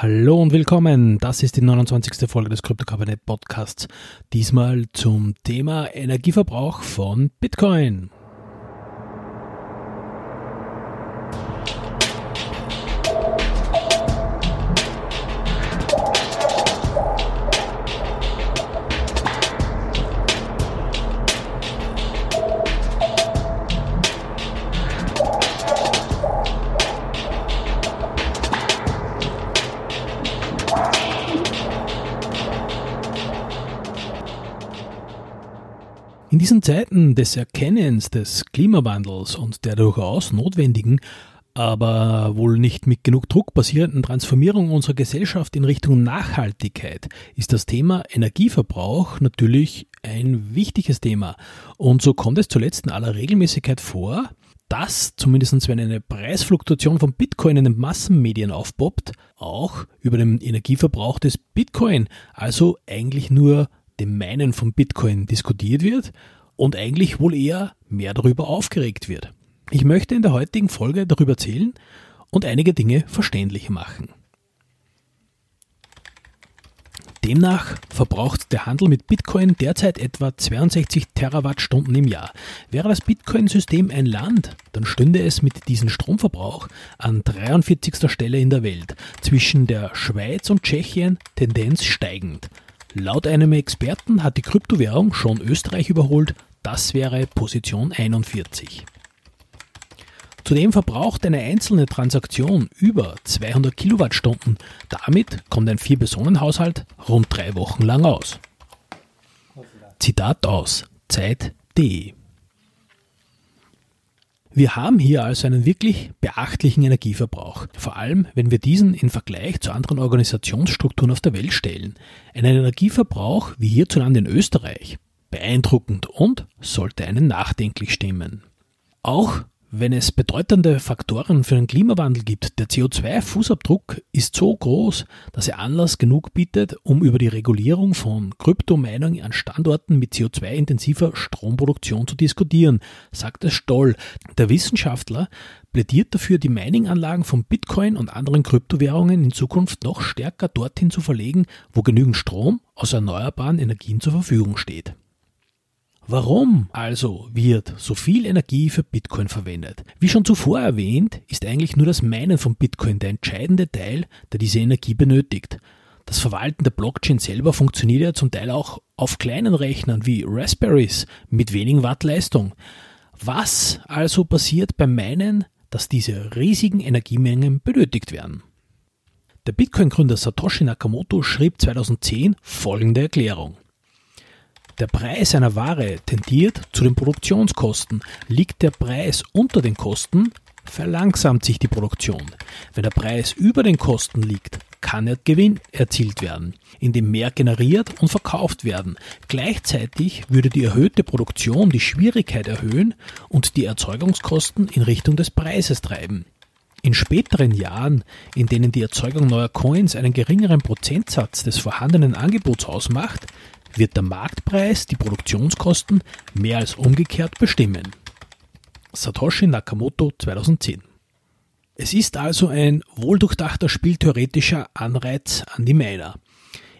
Hallo und willkommen. Das ist die 29. Folge des Krypto-Kabinett Podcasts. Diesmal zum Thema Energieverbrauch von Bitcoin. In diesen Zeiten des Erkennens des Klimawandels und der durchaus notwendigen, aber wohl nicht mit genug Druck basierenden Transformierung unserer Gesellschaft in Richtung Nachhaltigkeit ist das Thema Energieverbrauch natürlich ein wichtiges Thema. Und so kommt es zuletzt in aller Regelmäßigkeit vor, dass, zumindest wenn eine Preisfluktuation von Bitcoin in den Massenmedien aufpoppt, auch über den Energieverbrauch des Bitcoin, also eigentlich nur dem Meinen von Bitcoin diskutiert wird und eigentlich wohl eher mehr darüber aufgeregt wird. Ich möchte in der heutigen Folge darüber erzählen und einige Dinge verständlich machen. Demnach verbraucht der Handel mit Bitcoin derzeit etwa 62 Terawattstunden im Jahr. Wäre das Bitcoin-System ein Land, dann stünde es mit diesem Stromverbrauch an 43. Stelle in der Welt, zwischen der Schweiz und Tschechien Tendenz steigend. Laut einem Experten hat die Kryptowährung schon Österreich überholt, das wäre Position 41. Zudem verbraucht eine einzelne Transaktion über 200 Kilowattstunden. Damit kommt ein Vier-Personen-Haushalt rund drei Wochen lang aus. Zitat aus Zeit.de wir haben hier also einen wirklich beachtlichen Energieverbrauch, vor allem wenn wir diesen in Vergleich zu anderen Organisationsstrukturen auf der Welt stellen. Einen Energieverbrauch wie hierzulande in Österreich. Beeindruckend und sollte einen nachdenklich stimmen. Auch wenn es bedeutende Faktoren für den Klimawandel gibt, der CO2-Fußabdruck ist so groß, dass er Anlass genug bietet, um über die Regulierung von Kryptomining an Standorten mit CO2-intensiver Stromproduktion zu diskutieren, sagt es Stoll. Der Wissenschaftler plädiert dafür, die Mining-Anlagen von Bitcoin und anderen Kryptowährungen in Zukunft noch stärker dorthin zu verlegen, wo genügend Strom aus erneuerbaren Energien zur Verfügung steht. Warum also wird so viel Energie für Bitcoin verwendet? Wie schon zuvor erwähnt, ist eigentlich nur das Meinen von Bitcoin der entscheidende Teil, der diese Energie benötigt. Das Verwalten der Blockchain selber funktioniert ja zum Teil auch auf kleinen Rechnern wie Raspberries mit wenigen Watt Leistung. Was also passiert beim Meinen, dass diese riesigen Energiemengen benötigt werden? Der Bitcoin-Gründer Satoshi Nakamoto schrieb 2010 folgende Erklärung. Der Preis einer Ware tendiert zu den Produktionskosten. Liegt der Preis unter den Kosten, verlangsamt sich die Produktion. Wenn der Preis über den Kosten liegt, kann der Gewinn erzielt werden, indem mehr generiert und verkauft werden. Gleichzeitig würde die erhöhte Produktion die Schwierigkeit erhöhen und die Erzeugungskosten in Richtung des Preises treiben. In späteren Jahren, in denen die Erzeugung neuer Coins einen geringeren Prozentsatz des vorhandenen Angebots ausmacht, wird der Marktpreis die Produktionskosten mehr als umgekehrt bestimmen. Satoshi Nakamoto 2010 Es ist also ein wohldurchdachter spieltheoretischer Anreiz an die Miner.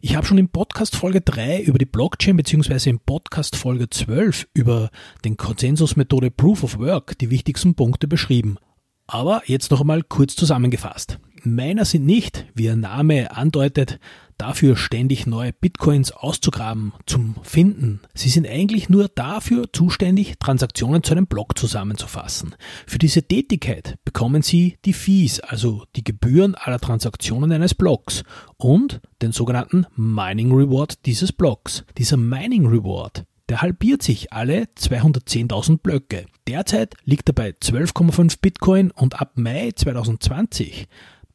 Ich habe schon in Podcast Folge 3 über die Blockchain bzw. in Podcast Folge 12 über den Konsensusmethode Proof of Work die wichtigsten Punkte beschrieben. Aber jetzt noch einmal kurz zusammengefasst. Miner sind nicht, wie ihr Name andeutet, dafür ständig neue Bitcoins auszugraben, zum Finden. Sie sind eigentlich nur dafür zuständig, Transaktionen zu einem Block zusammenzufassen. Für diese Tätigkeit bekommen sie die Fees, also die Gebühren aller Transaktionen eines Blocks und den sogenannten Mining Reward dieses Blocks. Dieser Mining Reward der halbiert sich alle 210.000 Blöcke. Derzeit liegt er bei 12,5 Bitcoin und ab Mai 2020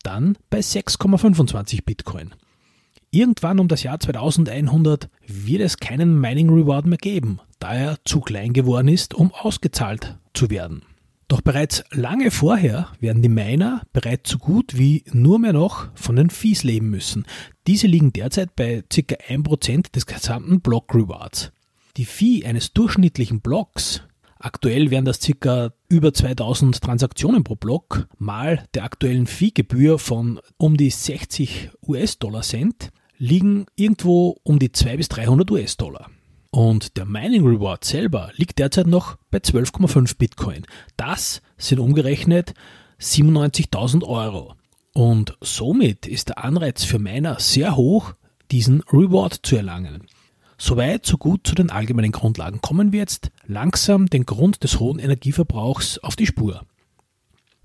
dann bei 6,25 Bitcoin. Irgendwann um das Jahr 2100 wird es keinen Mining Reward mehr geben, da er zu klein geworden ist, um ausgezahlt zu werden. Doch bereits lange vorher werden die Miner bereits so gut wie nur mehr noch von den Fees leben müssen. Diese liegen derzeit bei ca. 1% des gesamten Block Rewards. Die Fee eines durchschnittlichen Blocks Aktuell wären das circa über 2000 Transaktionen pro Block mal der aktuellen Fee-Gebühr von um die 60 US-Dollar Cent liegen irgendwo um die 200 bis 300 US-Dollar. Und der Mining Reward selber liegt derzeit noch bei 12,5 Bitcoin. Das sind umgerechnet 97.000 Euro. Und somit ist der Anreiz für Miner sehr hoch, diesen Reward zu erlangen. Soweit, so gut zu den allgemeinen Grundlagen. Kommen wir jetzt langsam den Grund des hohen Energieverbrauchs auf die Spur.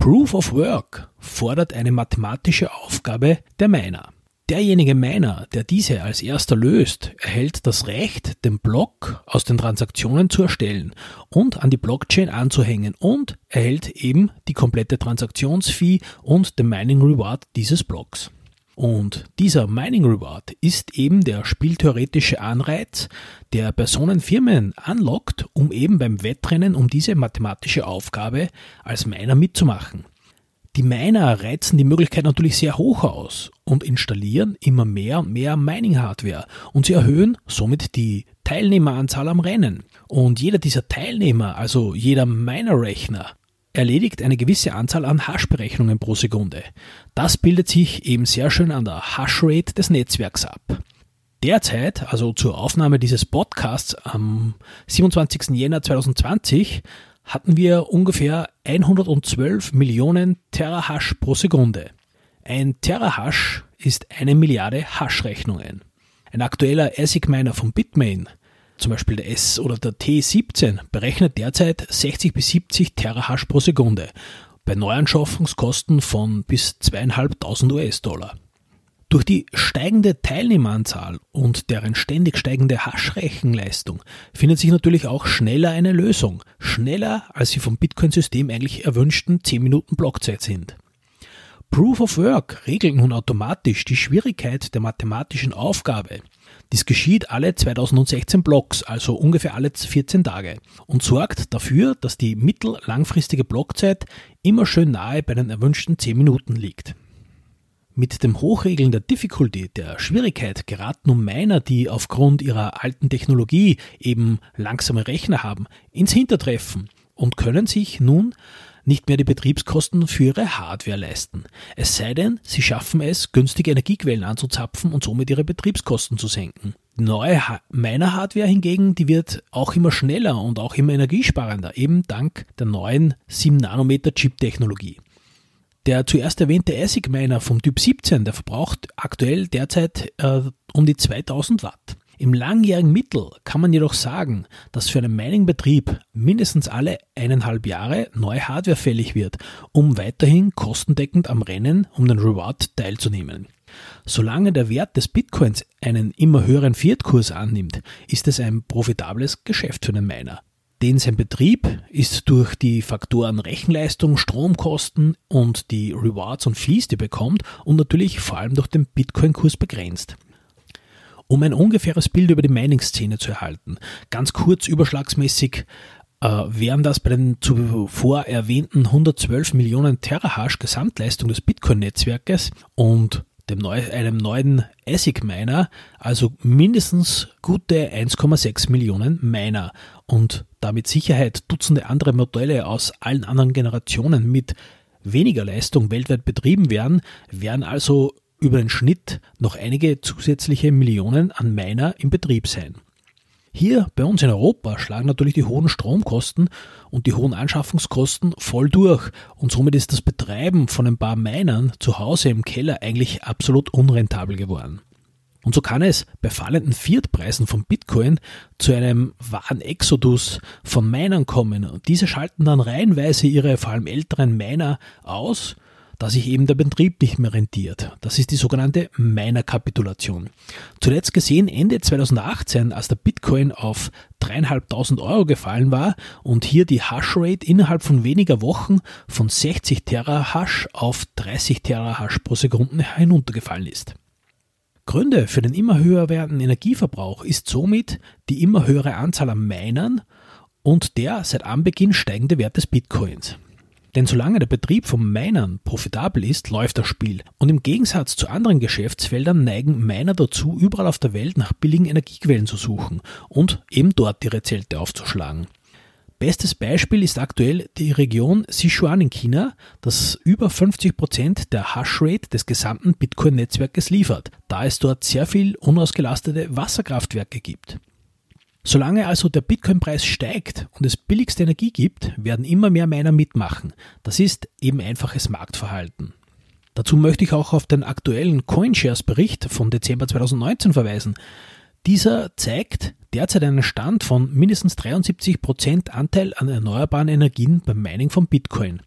Proof of Work fordert eine mathematische Aufgabe der Miner. Derjenige Miner, der diese als erster löst, erhält das Recht, den Block aus den Transaktionen zu erstellen und an die Blockchain anzuhängen und erhält eben die komplette Transaktionsfee und den Mining Reward dieses Blocks. Und dieser Mining Reward ist eben der spieltheoretische Anreiz, der Personenfirmen anlockt, um eben beim Wettrennen um diese mathematische Aufgabe als Miner mitzumachen. Die Miner reizen die Möglichkeit natürlich sehr hoch aus und installieren immer mehr und mehr Mining-Hardware und sie erhöhen somit die Teilnehmeranzahl am Rennen. Und jeder dieser Teilnehmer, also jeder Miner-Rechner, erledigt eine gewisse Anzahl an Hash-Berechnungen pro Sekunde. Das bildet sich eben sehr schön an der Hash-Rate des Netzwerks ab. Derzeit, also zur Aufnahme dieses Podcasts am 27. Jänner 2020, hatten wir ungefähr 112 Millionen Terahash pro Sekunde. Ein Terahash ist eine Milliarde Hash-Rechnungen. Ein aktueller ASIC-Miner von Bitmain, zum Beispiel der S oder der T17, berechnet derzeit 60 bis 70 Terahash pro Sekunde bei Neuanschaffungskosten von bis 2.500 US-Dollar. Durch die steigende Teilnehmeranzahl und deren ständig steigende Haschrechenleistung findet sich natürlich auch schneller eine Lösung, schneller als sie vom Bitcoin-System eigentlich erwünschten 10 Minuten Blockzeit sind. Proof of Work regelt nun automatisch die Schwierigkeit der mathematischen Aufgabe. Dies geschieht alle 2016 Blocks, also ungefähr alle 14 Tage, und sorgt dafür, dass die mittellangfristige Blockzeit immer schön nahe bei den erwünschten 10 Minuten liegt. Mit dem Hochregeln der Difficulty, der Schwierigkeit, geraten nun Miner, die aufgrund ihrer alten Technologie eben langsame Rechner haben, ins Hintertreffen und können sich nun nicht mehr die Betriebskosten für ihre Hardware leisten. Es sei denn, sie schaffen es, günstige Energiequellen anzuzapfen und somit ihre Betriebskosten zu senken. Die neue Miner-Hardware hingegen, die wird auch immer schneller und auch immer energiesparender, eben dank der neuen 7-Nanometer-Chip-Technologie. Der zuerst erwähnte ASIC Miner vom Typ 17, der verbraucht aktuell derzeit äh, um die 2000 Watt. Im langjährigen Mittel kann man jedoch sagen, dass für einen Mining-Betrieb mindestens alle eineinhalb Jahre neue Hardware fällig wird, um weiterhin kostendeckend am Rennen um den Reward teilzunehmen. Solange der Wert des Bitcoins einen immer höheren Fiat-Kurs annimmt, ist es ein profitables Geschäft für den Miner denn sein Betrieb ist durch die Faktoren Rechenleistung, Stromkosten und die Rewards und Fees, die er bekommt und natürlich vor allem durch den Bitcoin-Kurs begrenzt. Um ein ungefähres Bild über die Mining-Szene zu erhalten, ganz kurz überschlagsmäßig äh, wären das bei den zuvor erwähnten 112 Millionen Terahash Gesamtleistung des Bitcoin-Netzwerkes und dem neu, einem neuen ASIC-Miner, also mindestens gute 1,6 Millionen Miner und damit Sicherheit Dutzende andere Modelle aus allen anderen Generationen mit weniger Leistung weltweit betrieben werden, werden also über den Schnitt noch einige zusätzliche Millionen an Miner im Betrieb sein. Hier bei uns in Europa schlagen natürlich die hohen Stromkosten und die hohen Anschaffungskosten voll durch und somit ist das Betreiben von ein paar Minern zu Hause im Keller eigentlich absolut unrentabel geworden. Und so kann es bei fallenden Fiat-Preisen von Bitcoin zu einem wahren Exodus von Minern kommen. Und diese schalten dann reihenweise ihre vor allem älteren Miner aus da sich eben der Betrieb nicht mehr rentiert. Das ist die sogenannte Miner-Kapitulation. Zuletzt gesehen Ende 2018, als der Bitcoin auf dreieinhalbtausend Euro gefallen war und hier die Hashrate innerhalb von weniger Wochen von 60 Terahash auf 30 Terahash pro Sekunde heruntergefallen ist. Gründe für den immer höher werdenden Energieverbrauch ist somit die immer höhere Anzahl an Minern und der seit Anbeginn steigende Wert des Bitcoins. Denn solange der Betrieb von Minern profitabel ist, läuft das Spiel. Und im Gegensatz zu anderen Geschäftsfeldern neigen Miner dazu, überall auf der Welt nach billigen Energiequellen zu suchen und eben dort ihre Zelte aufzuschlagen. Bestes Beispiel ist aktuell die Region Sichuan in China, das über 50 Prozent der Hashrate des gesamten Bitcoin-Netzwerkes liefert, da es dort sehr viel unausgelastete Wasserkraftwerke gibt. Solange also der Bitcoin-Preis steigt und es billigste Energie gibt, werden immer mehr Miner mitmachen. Das ist eben einfaches Marktverhalten. Dazu möchte ich auch auf den aktuellen CoinShares-Bericht von Dezember 2019 verweisen. Dieser zeigt derzeit einen Stand von mindestens 73% Anteil an erneuerbaren Energien beim Mining von Bitcoin.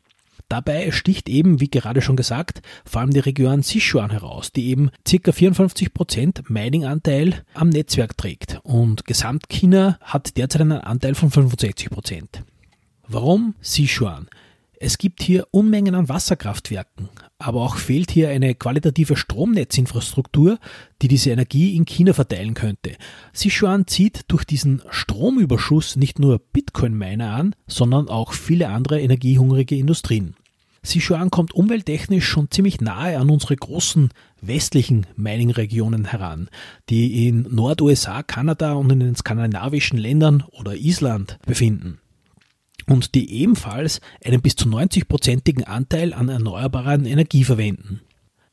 Dabei sticht eben, wie gerade schon gesagt, vor allem die Region Sichuan heraus, die eben ca. 54% Mining-Anteil am Netzwerk trägt und Gesamtchina hat derzeit einen Anteil von 65%. Warum Sichuan? Es gibt hier Unmengen an Wasserkraftwerken, aber auch fehlt hier eine qualitative Stromnetzinfrastruktur, die diese Energie in China verteilen könnte. Sichuan zieht durch diesen Stromüberschuss nicht nur Bitcoin-Miner an, sondern auch viele andere energiehungrige Industrien. Sichuan kommt umwelttechnisch schon ziemlich nahe an unsere großen westlichen Mining-Regionen heran, die in Nord-USA, Kanada und in den skandinavischen Ländern oder Island befinden und die ebenfalls einen bis zu 90-prozentigen Anteil an erneuerbaren Energie verwenden.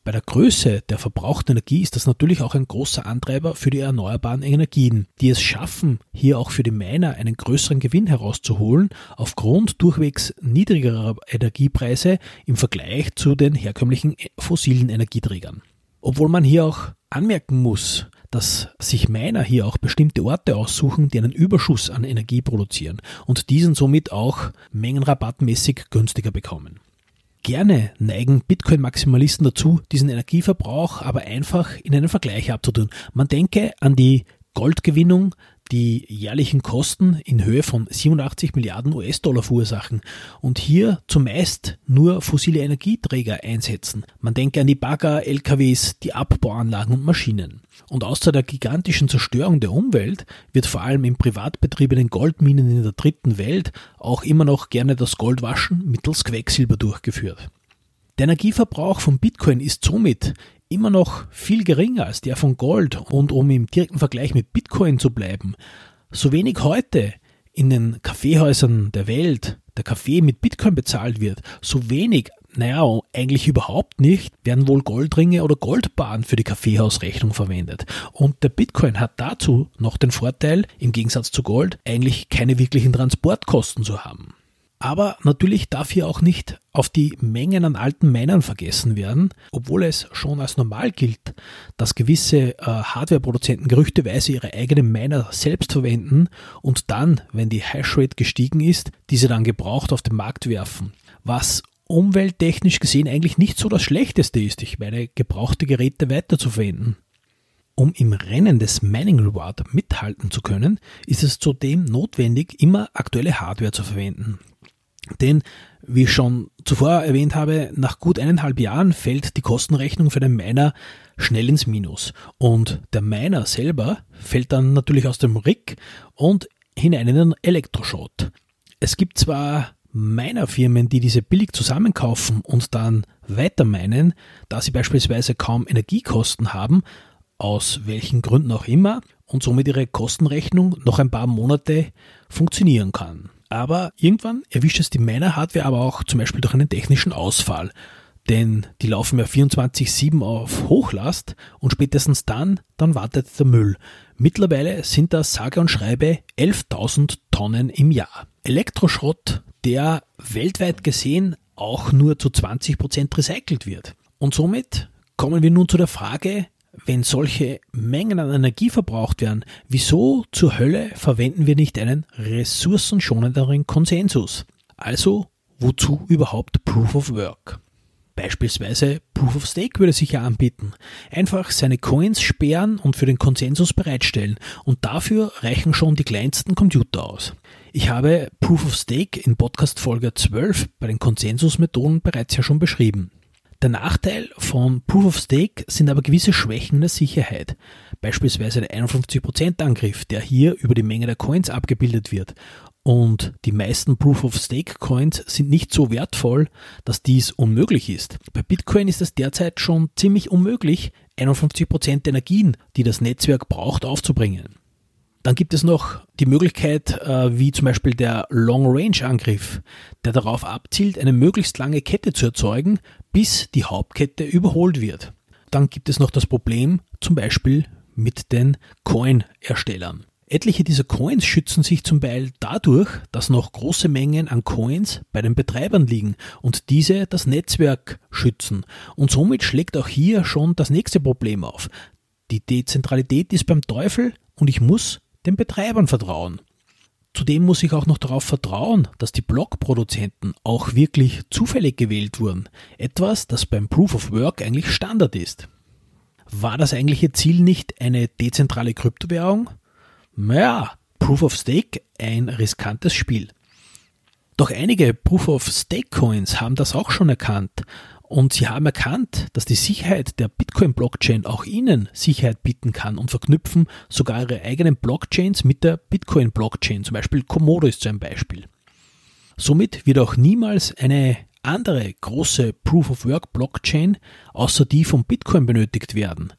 Bei der Größe der verbrauchten Energie ist das natürlich auch ein großer Antreiber für die erneuerbaren Energien, die es schaffen, hier auch für die Miner einen größeren Gewinn herauszuholen, aufgrund durchwegs niedrigerer Energiepreise im Vergleich zu den herkömmlichen fossilen Energieträgern. Obwohl man hier auch anmerken muss, dass sich Miner hier auch bestimmte Orte aussuchen, die einen Überschuss an Energie produzieren und diesen somit auch mengenrabattmäßig günstiger bekommen. Gerne neigen Bitcoin-Maximalisten dazu, diesen Energieverbrauch aber einfach in einen Vergleich abzutun. Man denke an die Goldgewinnung die jährlichen Kosten in Höhe von 87 Milliarden US-Dollar verursachen und hier zumeist nur fossile Energieträger einsetzen. Man denke an die Bagger, LKWs, die Abbauanlagen und Maschinen. Und außer der gigantischen Zerstörung der Umwelt wird vor allem in privat betriebenen Goldminen in der dritten Welt auch immer noch gerne das Goldwaschen mittels Quecksilber durchgeführt. Der Energieverbrauch von Bitcoin ist somit immer noch viel geringer als der von Gold und um im direkten Vergleich mit Bitcoin zu bleiben, so wenig heute in den Kaffeehäusern der Welt der Kaffee mit Bitcoin bezahlt wird, so wenig, naja, eigentlich überhaupt nicht, werden wohl Goldringe oder Goldbahn für die Kaffeehausrechnung verwendet. Und der Bitcoin hat dazu noch den Vorteil, im Gegensatz zu Gold, eigentlich keine wirklichen Transportkosten zu haben. Aber natürlich darf hier auch nicht auf die Mengen an alten Minern vergessen werden, obwohl es schon als normal gilt, dass gewisse äh, Hardwareproduzenten gerüchteweise ihre eigenen Miner selbst verwenden und dann, wenn die Hashrate gestiegen ist, diese dann gebraucht auf den Markt werfen. Was umwelttechnisch gesehen eigentlich nicht so das Schlechteste ist, ich meine, gebrauchte Geräte weiterzuverwenden. Um im Rennen des Mining Reward mithalten zu können, ist es zudem notwendig, immer aktuelle Hardware zu verwenden. Denn, wie ich schon zuvor erwähnt habe, nach gut eineinhalb Jahren fällt die Kostenrechnung für den Miner schnell ins Minus. Und der Miner selber fällt dann natürlich aus dem Rig und hinein in den Elektroschrott. Es gibt zwar Minerfirmen, die diese billig zusammenkaufen und dann weiter meinen, da sie beispielsweise kaum Energiekosten haben, aus welchen Gründen auch immer, und somit ihre Kostenrechnung noch ein paar Monate funktionieren kann. Aber irgendwann erwischt es die Miner-Hardware aber auch zum Beispiel durch einen technischen Ausfall. Denn die laufen ja 24-7 auf Hochlast und spätestens dann, dann wartet der Müll. Mittlerweile sind das sage und schreibe 11.000 Tonnen im Jahr. Elektroschrott, der weltweit gesehen auch nur zu 20% recycelt wird. Und somit kommen wir nun zu der Frage, wenn solche Mengen an Energie verbraucht werden, wieso zur Hölle verwenden wir nicht einen ressourcenschonenderen Konsensus? Also, wozu überhaupt Proof of Work? Beispielsweise Proof of Stake würde sich ja anbieten. Einfach seine Coins sperren und für den Konsensus bereitstellen. Und dafür reichen schon die kleinsten Computer aus. Ich habe Proof of Stake in Podcast Folge 12 bei den Konsensusmethoden bereits ja schon beschrieben. Der Nachteil von Proof of Stake sind aber gewisse Schwächen der Sicherheit. Beispielsweise der 51% Angriff, der hier über die Menge der Coins abgebildet wird. Und die meisten Proof of Stake Coins sind nicht so wertvoll, dass dies unmöglich ist. Bei Bitcoin ist es derzeit schon ziemlich unmöglich, 51% der Energien, die das Netzwerk braucht, aufzubringen. Dann gibt es noch die Möglichkeit, äh, wie zum Beispiel der Long-Range-Angriff, der darauf abzielt, eine möglichst lange Kette zu erzeugen, bis die Hauptkette überholt wird. Dann gibt es noch das Problem zum Beispiel mit den Coin-Erstellern. Etliche dieser Coins schützen sich zum Teil dadurch, dass noch große Mengen an Coins bei den Betreibern liegen und diese das Netzwerk schützen. Und somit schlägt auch hier schon das nächste Problem auf. Die Dezentralität ist beim Teufel und ich muss den Betreibern vertrauen. Zudem muss ich auch noch darauf vertrauen, dass die Blockproduzenten auch wirklich zufällig gewählt wurden. Etwas, das beim Proof of Work eigentlich Standard ist. War das eigentliche Ziel nicht eine dezentrale Kryptowährung? Naja, Proof of Stake ein riskantes Spiel. Doch einige Proof of Stake Coins haben das auch schon erkannt und sie haben erkannt, dass die Sicherheit der Bitcoin-Blockchain auch ihnen Sicherheit bieten kann und verknüpfen sogar ihre eigenen Blockchains mit der Bitcoin-Blockchain. Zum Beispiel Komodo ist so ein Beispiel. Somit wird auch niemals eine andere große Proof of Work Blockchain außer die von Bitcoin benötigt werden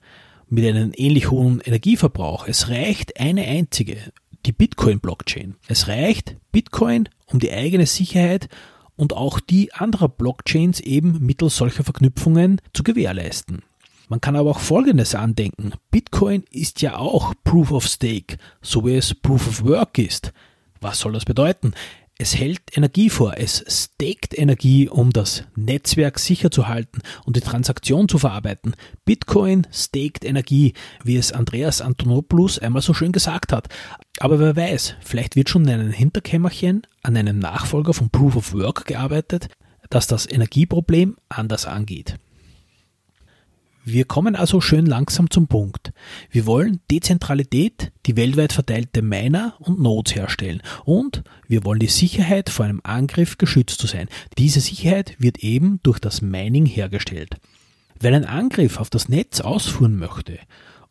mit einem ähnlich hohen Energieverbrauch. Es reicht eine einzige, die Bitcoin-Blockchain. Es reicht Bitcoin, um die eigene Sicherheit und auch die anderer Blockchains eben mittels solcher Verknüpfungen zu gewährleisten. Man kann aber auch Folgendes andenken. Bitcoin ist ja auch Proof of Stake, so wie es Proof of Work ist. Was soll das bedeuten? Es hält Energie vor, es staked Energie, um das Netzwerk sicher zu halten und die Transaktion zu verarbeiten. Bitcoin staked Energie, wie es Andreas Antonopoulos einmal so schön gesagt hat. Aber wer weiß, vielleicht wird schon in einem Hinterkämmerchen an einem Nachfolger von Proof of Work gearbeitet, das das Energieproblem anders angeht. Wir kommen also schön langsam zum Punkt. Wir wollen Dezentralität, die weltweit verteilte Miner und Nodes herstellen und wir wollen die Sicherheit vor einem Angriff geschützt zu sein. Diese Sicherheit wird eben durch das Mining hergestellt. Wenn ein Angriff auf das Netz ausführen möchte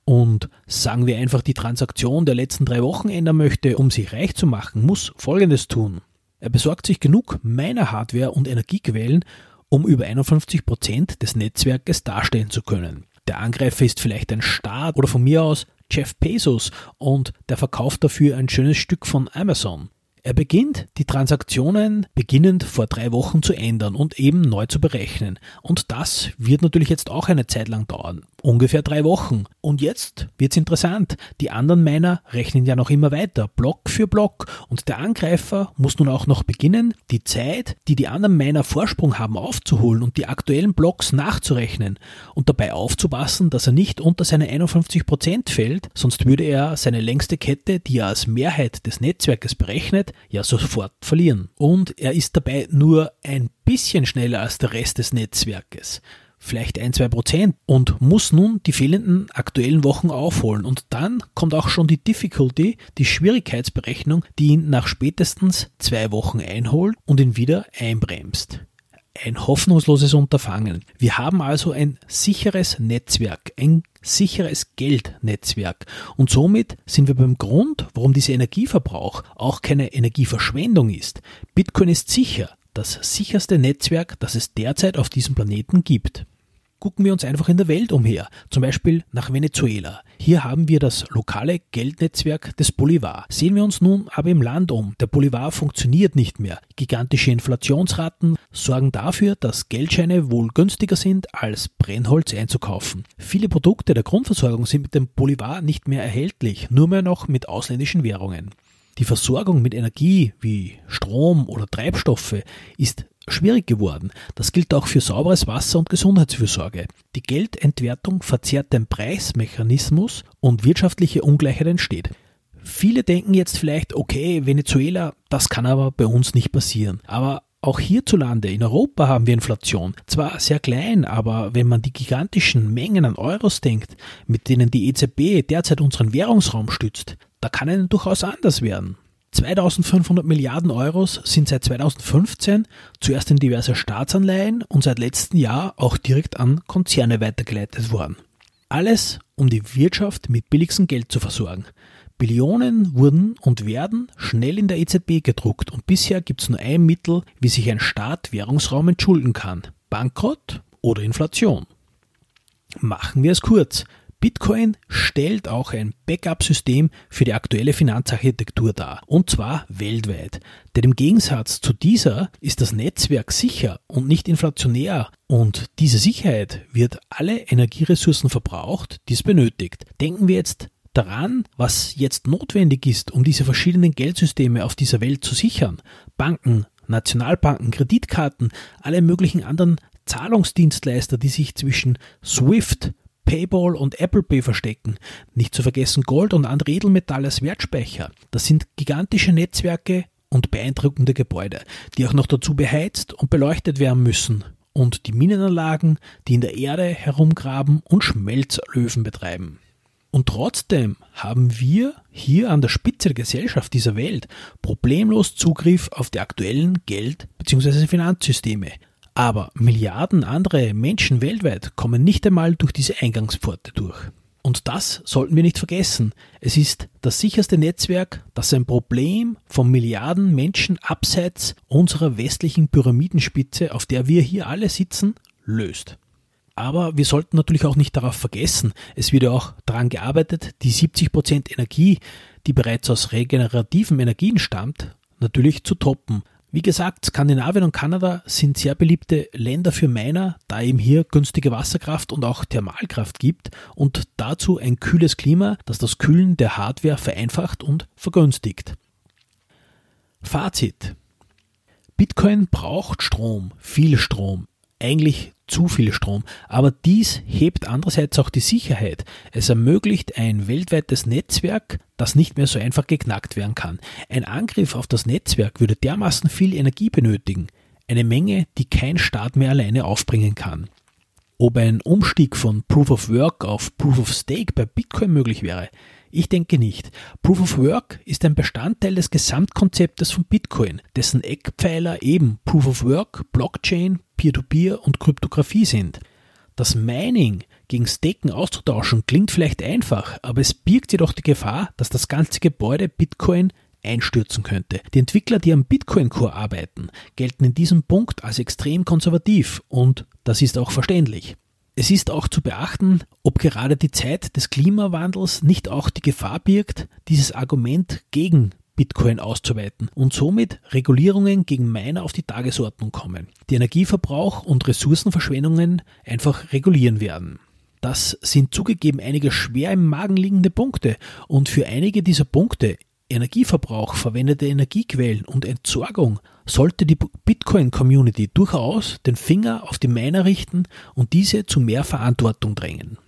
und sagen wir einfach die Transaktion der letzten drei Wochen ändern möchte, um sich reich zu machen, muss Folgendes tun. Er besorgt sich genug Miner-Hardware und Energiequellen um über 51 Prozent des Netzwerkes darstellen zu können. Der Angreifer ist vielleicht ein Staat oder von mir aus Jeff Bezos und der verkauft dafür ein schönes Stück von Amazon. Er beginnt, die Transaktionen beginnend vor drei Wochen zu ändern und eben neu zu berechnen. Und das wird natürlich jetzt auch eine Zeit lang dauern. Ungefähr drei Wochen. Und jetzt wird's interessant. Die anderen Miner rechnen ja noch immer weiter, Block für Block. Und der Angreifer muss nun auch noch beginnen, die Zeit, die die anderen Miner Vorsprung haben, aufzuholen und die aktuellen Blocks nachzurechnen. Und dabei aufzupassen, dass er nicht unter seine 51% fällt, sonst würde er seine längste Kette, die er als Mehrheit des Netzwerkes berechnet, ja sofort verlieren. Und er ist dabei nur ein bisschen schneller als der Rest des Netzwerkes vielleicht ein, zwei Prozent und muss nun die fehlenden aktuellen Wochen aufholen. Und dann kommt auch schon die Difficulty, die Schwierigkeitsberechnung, die ihn nach spätestens zwei Wochen einholt und ihn wieder einbremst. Ein hoffnungsloses Unterfangen. Wir haben also ein sicheres Netzwerk, ein sicheres Geldnetzwerk. Und somit sind wir beim Grund, warum dieser Energieverbrauch auch keine Energieverschwendung ist. Bitcoin ist sicher, das sicherste Netzwerk, das es derzeit auf diesem Planeten gibt. Gucken wir uns einfach in der Welt umher, zum Beispiel nach Venezuela. Hier haben wir das lokale Geldnetzwerk des Bolivar. Sehen wir uns nun aber im Land um. Der Bolivar funktioniert nicht mehr. Gigantische Inflationsraten sorgen dafür, dass Geldscheine wohl günstiger sind, als Brennholz einzukaufen. Viele Produkte der Grundversorgung sind mit dem Bolivar nicht mehr erhältlich, nur mehr noch mit ausländischen Währungen. Die Versorgung mit Energie wie Strom oder Treibstoffe ist schwierig geworden. Das gilt auch für sauberes Wasser und Gesundheitsfürsorge. Die Geldentwertung verzerrt den Preismechanismus und wirtschaftliche Ungleichheit entsteht. Viele denken jetzt vielleicht, okay, Venezuela, das kann aber bei uns nicht passieren. Aber auch hierzulande in Europa haben wir Inflation. Zwar sehr klein, aber wenn man die gigantischen Mengen an Euros denkt, mit denen die EZB derzeit unseren Währungsraum stützt, da kann es durchaus anders werden. 2500 Milliarden Euros sind seit 2015 zuerst in diverse Staatsanleihen und seit letztem Jahr auch direkt an Konzerne weitergeleitet worden. Alles, um die Wirtschaft mit billigstem Geld zu versorgen. Billionen wurden und werden schnell in der EZB gedruckt und bisher gibt es nur ein Mittel, wie sich ein Staat Währungsraum entschulden kann. Bankrott oder Inflation. Machen wir es kurz. Bitcoin stellt auch ein Backup-System für die aktuelle Finanzarchitektur dar, und zwar weltweit. Denn im Gegensatz zu dieser ist das Netzwerk sicher und nicht inflationär und diese Sicherheit wird alle Energieressourcen verbraucht, die es benötigt. Denken wir jetzt daran, was jetzt notwendig ist, um diese verschiedenen Geldsysteme auf dieser Welt zu sichern. Banken, Nationalbanken, Kreditkarten, alle möglichen anderen Zahlungsdienstleister, die sich zwischen SWIFT, PayPal und Apple Pay verstecken. Nicht zu vergessen Gold und andere Edelmetalle als Wertspeicher. Das sind gigantische Netzwerke und beeindruckende Gebäude, die auch noch dazu beheizt und beleuchtet werden müssen. Und die Minenanlagen, die in der Erde herumgraben und Schmelzöfen betreiben. Und trotzdem haben wir hier an der Spitze der Gesellschaft dieser Welt problemlos Zugriff auf die aktuellen Geld- bzw. Finanzsysteme. Aber Milliarden andere Menschen weltweit kommen nicht einmal durch diese Eingangspforte durch. Und das sollten wir nicht vergessen. Es ist das sicherste Netzwerk, das ein Problem von Milliarden Menschen abseits unserer westlichen Pyramidenspitze, auf der wir hier alle sitzen, löst. Aber wir sollten natürlich auch nicht darauf vergessen, es wird ja auch daran gearbeitet, die 70% Energie, die bereits aus regenerativen Energien stammt, natürlich zu toppen. Wie gesagt, Skandinavien und Kanada sind sehr beliebte Länder für Miner, da eben hier günstige Wasserkraft und auch Thermalkraft gibt und dazu ein kühles Klima, das das Kühlen der Hardware vereinfacht und vergünstigt. Fazit. Bitcoin braucht Strom, viel Strom, eigentlich zu viel Strom. Aber dies hebt andererseits auch die Sicherheit. Es ermöglicht ein weltweites Netzwerk, das nicht mehr so einfach geknackt werden kann. Ein Angriff auf das Netzwerk würde dermaßen viel Energie benötigen. Eine Menge, die kein Staat mehr alleine aufbringen kann. Ob ein Umstieg von Proof of Work auf Proof of Stake bei Bitcoin möglich wäre, ich denke nicht. Proof of Work ist ein Bestandteil des Gesamtkonzeptes von Bitcoin, dessen Eckpfeiler eben Proof of Work, Blockchain, Peer-to-Peer -Peer und Kryptographie sind. Das Mining gegen Staken auszutauschen klingt vielleicht einfach, aber es birgt jedoch die Gefahr, dass das ganze Gebäude Bitcoin einstürzen könnte. Die Entwickler, die am Bitcoin Core arbeiten, gelten in diesem Punkt als extrem konservativ und das ist auch verständlich. Es ist auch zu beachten, ob gerade die Zeit des Klimawandels nicht auch die Gefahr birgt, dieses Argument gegen Bitcoin auszuweiten und somit Regulierungen gegen Miner auf die Tagesordnung kommen, die Energieverbrauch und Ressourcenverschwendungen einfach regulieren werden. Das sind zugegeben einige schwer im Magen liegende Punkte und für einige dieser Punkte Energieverbrauch, verwendete Energiequellen und Entsorgung sollte die Bitcoin-Community durchaus den Finger auf die Miner richten und diese zu mehr Verantwortung drängen.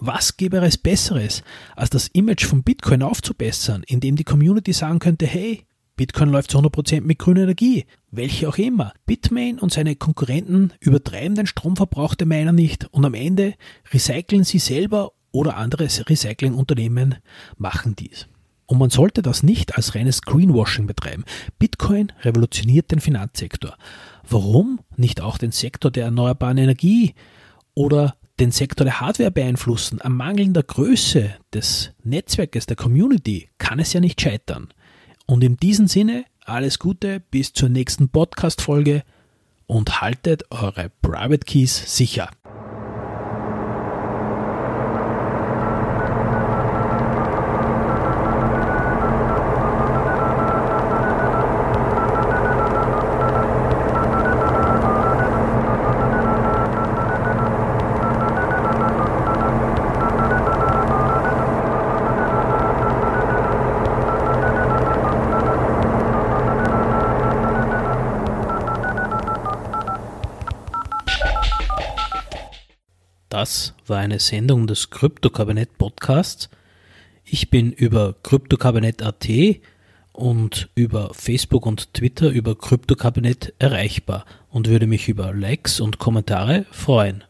Was gäbe es Besseres, als das Image von Bitcoin aufzubessern, indem die Community sagen könnte, hey, Bitcoin läuft zu 100% mit grüner Energie, welche auch immer. Bitmain und seine Konkurrenten übertreiben den Stromverbrauch der Miner nicht und am Ende recyceln sie selber oder andere Recyclingunternehmen machen dies. Und man sollte das nicht als reines Greenwashing betreiben. Bitcoin revolutioniert den Finanzsektor. Warum nicht auch den Sektor der erneuerbaren Energie oder den Sektor der Hardware beeinflussen? An mangelnder Größe des Netzwerkes, der Community kann es ja nicht scheitern. Und in diesem Sinne, alles Gute, bis zur nächsten Podcast-Folge und haltet eure Private Keys sicher. Das war eine Sendung des Krypto-Kabinett Podcasts. Ich bin über kryptokabinett.at und über Facebook und Twitter über Krypto-Kabinett erreichbar und würde mich über Likes und Kommentare freuen.